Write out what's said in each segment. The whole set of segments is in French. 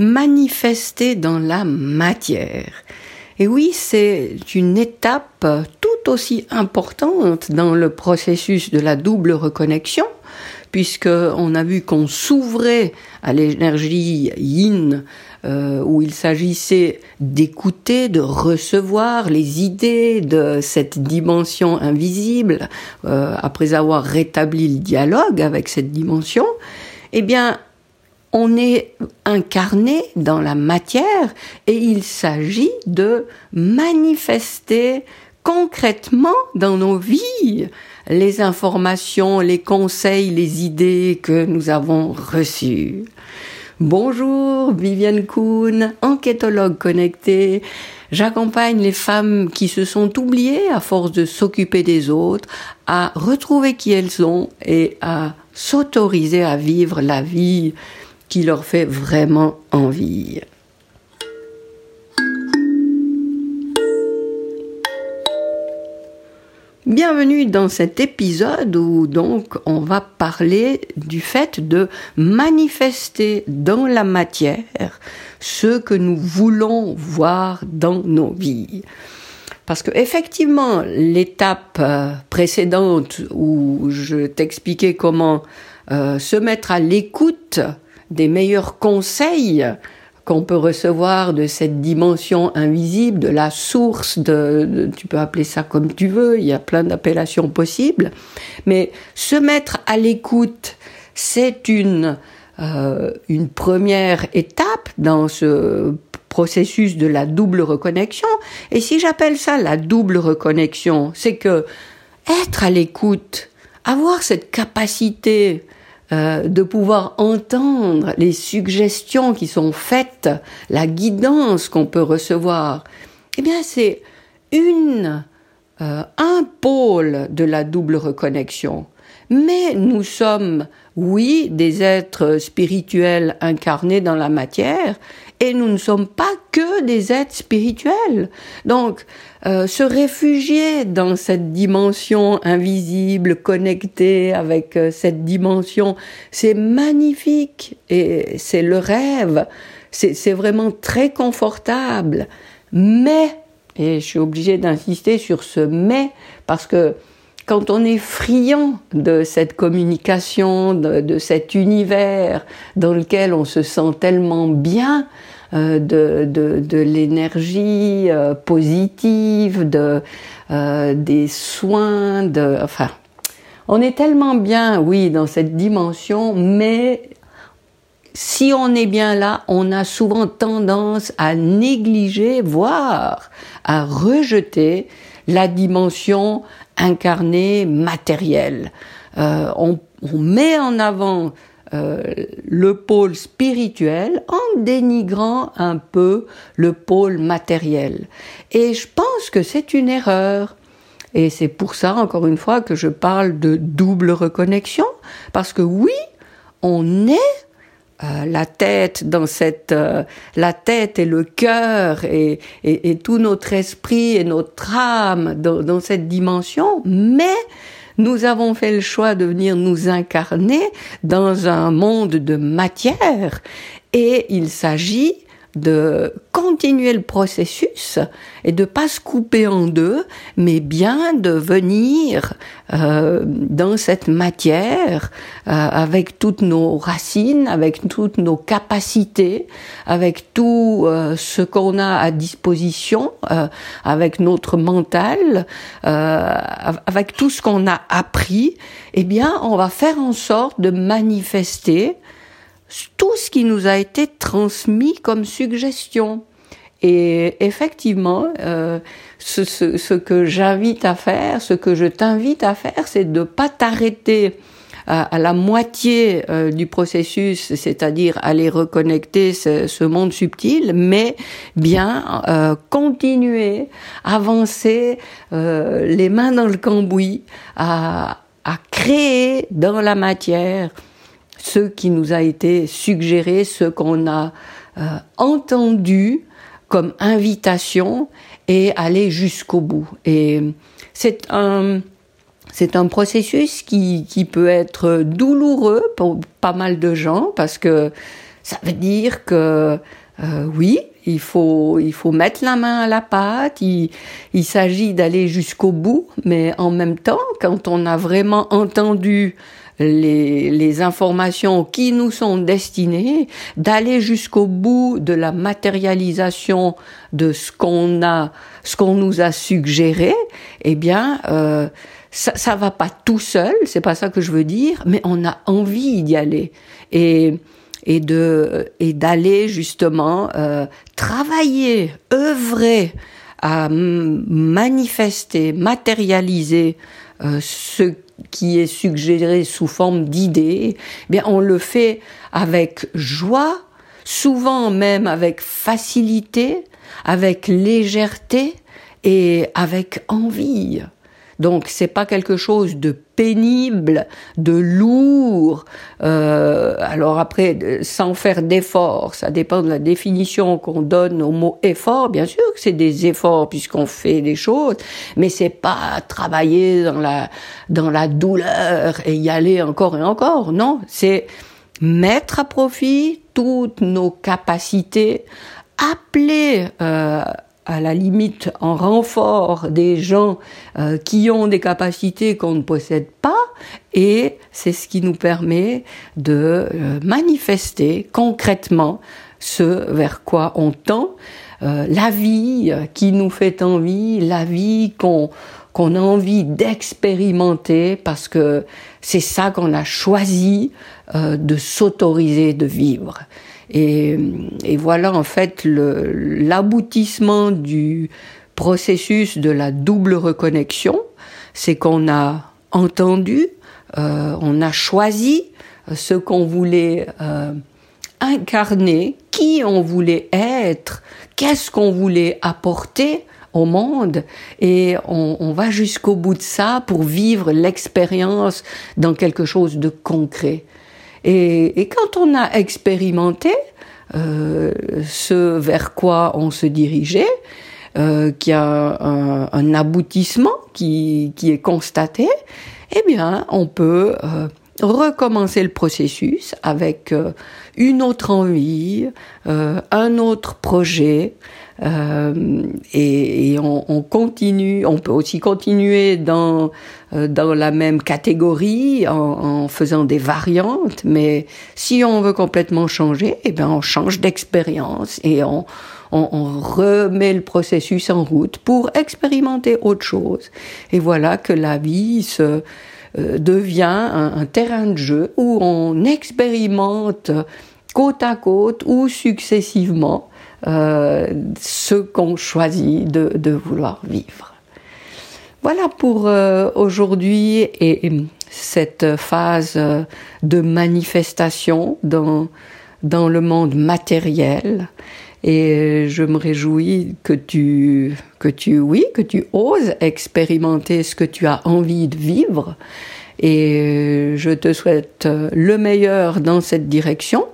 manifester dans la matière. Et oui, c'est une étape tout aussi importante dans le processus de la double reconnexion, puisque on a vu qu'on s'ouvrait à l'énergie yin, euh, où il s'agissait d'écouter, de recevoir les idées de cette dimension invisible, euh, après avoir rétabli le dialogue avec cette dimension, eh bien, on est incarné dans la matière et il s'agit de manifester concrètement dans nos vies les informations, les conseils, les idées que nous avons reçues. Bonjour, Viviane Kuhn, enquêtologue connectée. J'accompagne les femmes qui se sont oubliées à force de s'occuper des autres à retrouver qui elles sont et à s'autoriser à vivre la vie qui leur fait vraiment envie. Bienvenue dans cet épisode où donc on va parler du fait de manifester dans la matière ce que nous voulons voir dans nos vies. Parce que effectivement, l'étape euh, précédente où je t'expliquais comment euh, se mettre à l'écoute des meilleurs conseils qu'on peut recevoir de cette dimension invisible, de la source, de, tu peux appeler ça comme tu veux, il y a plein d'appellations possibles, mais se mettre à l'écoute, c'est une, euh, une première étape dans ce processus de la double reconnexion. Et si j'appelle ça la double reconnexion, c'est que être à l'écoute, avoir cette capacité euh, de pouvoir entendre les suggestions qui sont faites, la guidance qu'on peut recevoir, eh bien c'est une euh, un pôle de la double reconnexion. Mais nous sommes, oui, des êtres spirituels incarnés dans la matière, et nous ne sommes pas que des êtres spirituels. Donc, euh, se réfugier dans cette dimension invisible, connectée avec euh, cette dimension, c'est magnifique et c'est le rêve. C'est vraiment très confortable. Mais, et je suis obligée d'insister sur ce mais, parce que quand on est friand de cette communication, de, cet univers dans lequel on se sent tellement bien, euh, de, l'énergie euh, positive, de, euh, des soins, de, enfin, on est tellement bien, oui, dans cette dimension, mais si on est bien là, on a souvent tendance à négliger, voire à rejeter la dimension incarné, matériel. Euh, on, met en avant euh, le pôle spirituel en dénigrant un peu le pôle matériel. Et je pense que c'est une erreur. Et c'est pour ça, encore une fois, que je parle de double reconnexion, parce que oui, on est euh, la tête dans cette euh, la tête et le cœur et, et, tout notre esprit et notre âme dans, dans, cette dimension. Mais nous avons fait le choix de venir nous incarner dans un monde de matière et il s'agit de continuer le processus et de pas se couper en deux, mais bien de venir euh, dans cette matière euh, avec toutes nos racines, avec toutes nos capacités, avec tout euh, ce qu'on a à disposition, euh, avec notre mental, euh, avec tout ce qu'on a appris. Eh bien, on va faire en sorte de manifester tout ce qui nous a été transmis comme suggestion. Et effectivement, euh, ce, ce, ce, que j'invite à faire, ce que je t'invite à faire, c'est de pas t'arrêter à, à, la moitié euh, du processus, c'est-à-dire aller reconnecter ce, ce, monde subtil, mais bien euh, continuer, avancer euh, les mains dans le cambouis, à, à créer dans la matière ce qui nous a été suggéré, ce qu'on a euh, entendu comme invitation et aller jusqu'au bout. Et c'est un c'est un processus qui, qui peut être douloureux pour pas mal de gens parce que Ça veut dire que euh, oui, il faut, il faut mettre la main à la pâte, il, il s'agit d'aller jusqu'au bout, mais en même temps, quand on a vraiment entendu les, les informations qui nous sont destinées, d'aller jusqu'au bout de la matérialisation de ce qu'on a, ce qu'on nous a suggéré, eh bien, euh, ça, ça va pas tout seul, c'est pas ça que je veux dire, mais on a envie d'y aller et et de et d'aller justement euh, travailler, œuvrer à manifester, matérialiser euh, ce qui est suggéré sous forme d'idées, eh bien on le fait avec joie, souvent même avec facilité, avec légèreté et avec envie. Donc c'est pas quelque chose de pénible, de lourd. Euh, alors après, sans faire d'efforts, ça dépend de la définition qu'on donne au mot effort. Bien sûr que c'est des efforts puisqu'on fait des choses, mais c'est pas travailler dans la dans la douleur et y aller encore et encore. Non, c'est mettre à profit toutes nos capacités, appeler euh, à la limite en renfort des gens euh, qui ont des capacités qu'on ne possède pas et c'est ce qui nous permet de euh, manifester concrètement ce vers quoi on tend, euh, la vie qui nous fait envie, la vie qu'on qu'on a envie d'expérimenter parce que c'est ça qu'on a choisi de s'autoriser de vivre. Et, voilà en fait l'aboutissement du processus de la double reconnexion, c'est qu'on a entendu, euh, on a choisi ce qu'on voulait euh, incarner, qui on voulait être, qu'est-ce qu'on voulait apporter au monde et on va jusqu'au bout de ça pour vivre l'expérience dans quelque chose de concret. Et, et quand on a expérimenté euh, ce vers quoi on se dirigeait, euh, qu'il y a un, un aboutissement qui, qui, est constaté, eh bien, on peut euh, recommencer le processus avec euh, une autre envie, euh, un autre projet, euh, et, on, on, continue. On peut aussi continuer dans dans la même catégorie en, en, faisant des variantes. Mais si on veut complètement changer, eh ben on change d'expérience et on, on, on remet le processus en route pour expérimenter autre chose. Et voilà que la vie se euh, devient un, terrain de jeu où on expérimente côte à côte ou successivement euh, ce qu'on choisit de, vouloir vivre. Voilà pour euh, aujourd'hui et, et, cette phase de manifestation dans le monde matériel. Et je me réjouis que tu, que tu, oui, que tu oses expérimenter ce que tu as envie de vivre. Et je te souhaite le meilleur dans cette direction.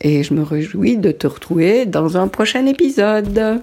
Et je me réjouis de te retrouver dans un prochain épisode.